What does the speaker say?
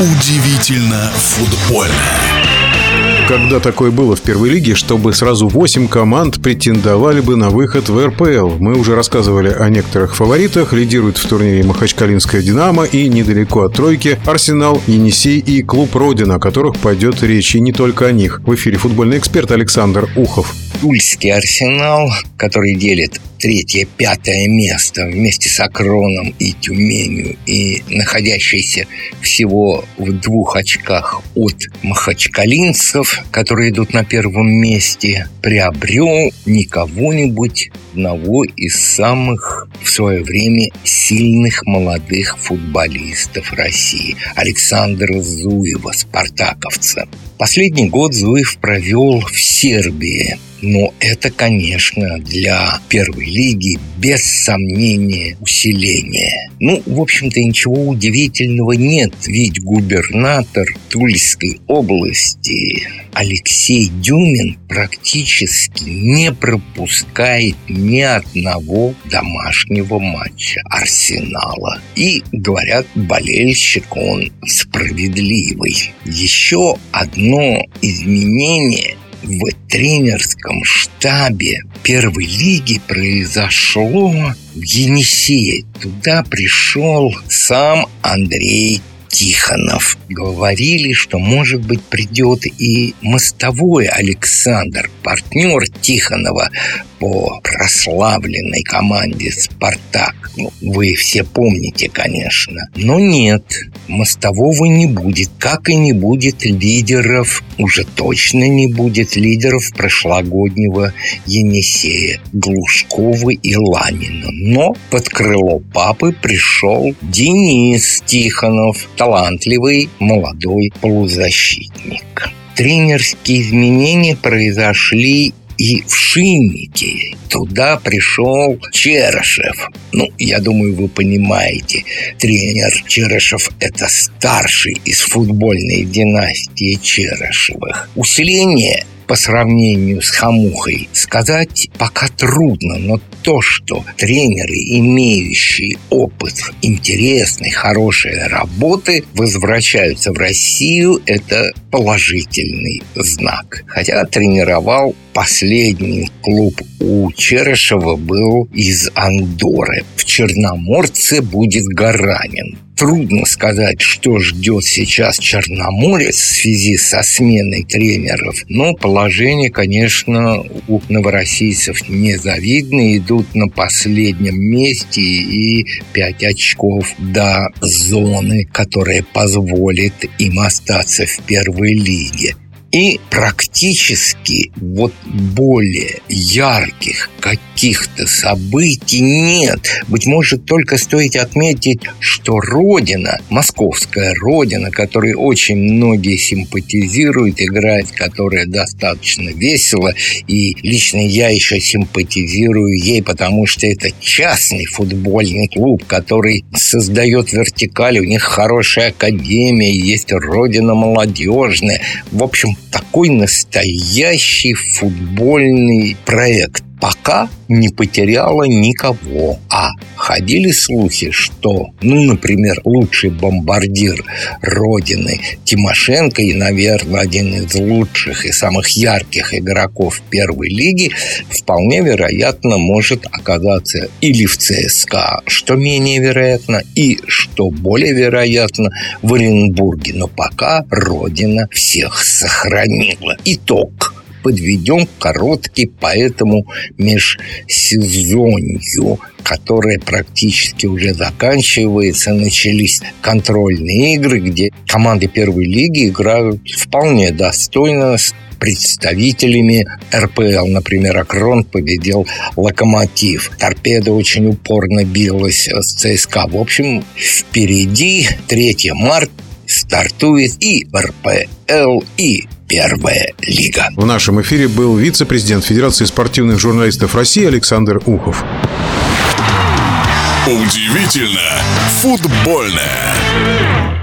Удивительно футбольно. Когда такое было в первой лиге, чтобы сразу 8 команд претендовали бы на выход в РПЛ? Мы уже рассказывали о некоторых фаворитах. Лидирует в турнире Махачкалинская «Динамо» и недалеко от тройки «Арсенал», «Енисей» и клуб «Родина», о которых пойдет речь и не только о них. В эфире футбольный эксперт Александр Ухов. Тульский арсенал, который делит третье, пятое место вместе с Акроном и Тюменью и находящийся всего в двух очках от махачкалинцев, которые идут на первом месте, приобрел не кого-нибудь, одного из самых в свое время сильных молодых футболистов России Александра Зуева, спартаковца. Последний год Зуев провел в Сербии, но это, конечно, для первой лиги без сомнения усиление. Ну, в общем-то, ничего удивительного нет, ведь губернатор Тульской области Алексей Дюмин практически не пропускает ни одного домашнего матча Арсенала. И, говорят, болельщик он справедливый. Еще одно изменение в тренерском штабе первой лиги произошло в Енисее. Туда пришел сам Андрей Тихонов. Говорили, что, может быть, придет и мостовой Александр, партнер Тихонова по прославленной команде «Спартак». Ну, вы все помните, конечно. Но нет, мостового не будет, как и не будет лидеров, уже точно не будет лидеров прошлогоднего Енисея, Глушкова и Ланина. Но под крыло папы пришел Денис Тихонов, талантливый молодой полузащитник тренерские изменения произошли и в Шиннике. Туда пришел Черышев. Ну, я думаю, вы понимаете, тренер Черышев – это старший из футбольной династии Черышевых. Усиление по сравнению с Хамухой сказать пока трудно, но то, что тренеры, имеющие опыт интересной, хорошей работы, возвращаются в Россию, это положительный знак. Хотя тренировал последний клуб у Черышева был из Андоры. В Черноморце будет Гаранин трудно сказать, что ждет сейчас Черноморец в связи со сменой тренеров. Но положение, конечно, у новороссийцев незавидное. Идут на последнем месте и 5 очков до зоны, которая позволит им остаться в первой лиге. И практически вот более ярких каких-то событий нет. Быть может, только стоит отметить, что Родина, московская Родина, которой очень многие симпатизируют, играет, которая достаточно весело, и лично я еще симпатизирую ей, потому что это частный футбольный клуб, который создает вертикаль, у них хорошая академия, есть Родина молодежная. В общем, такой настоящий футбольный проект пока не потеряла никого. А ходили слухи, что, ну, например, лучший бомбардир Родины Тимошенко и, наверное, один из лучших и самых ярких игроков первой лиги вполне вероятно может оказаться или в ЦСКА, что менее вероятно, и, что более вероятно, в Оренбурге. Но пока Родина всех сохранила. Итог подведем короткий по этому межсезонью, которая практически уже заканчивается. Начались контрольные игры, где команды первой лиги играют вполне достойно с представителями РПЛ. Например, Акрон победил Локомотив. Торпеда очень упорно билась с ЦСКА. В общем, впереди 3 марта стартует и РПЛ, и Первая лига. В нашем эфире был вице-президент Федерации спортивных журналистов России Александр Ухов. Удивительно футбольное.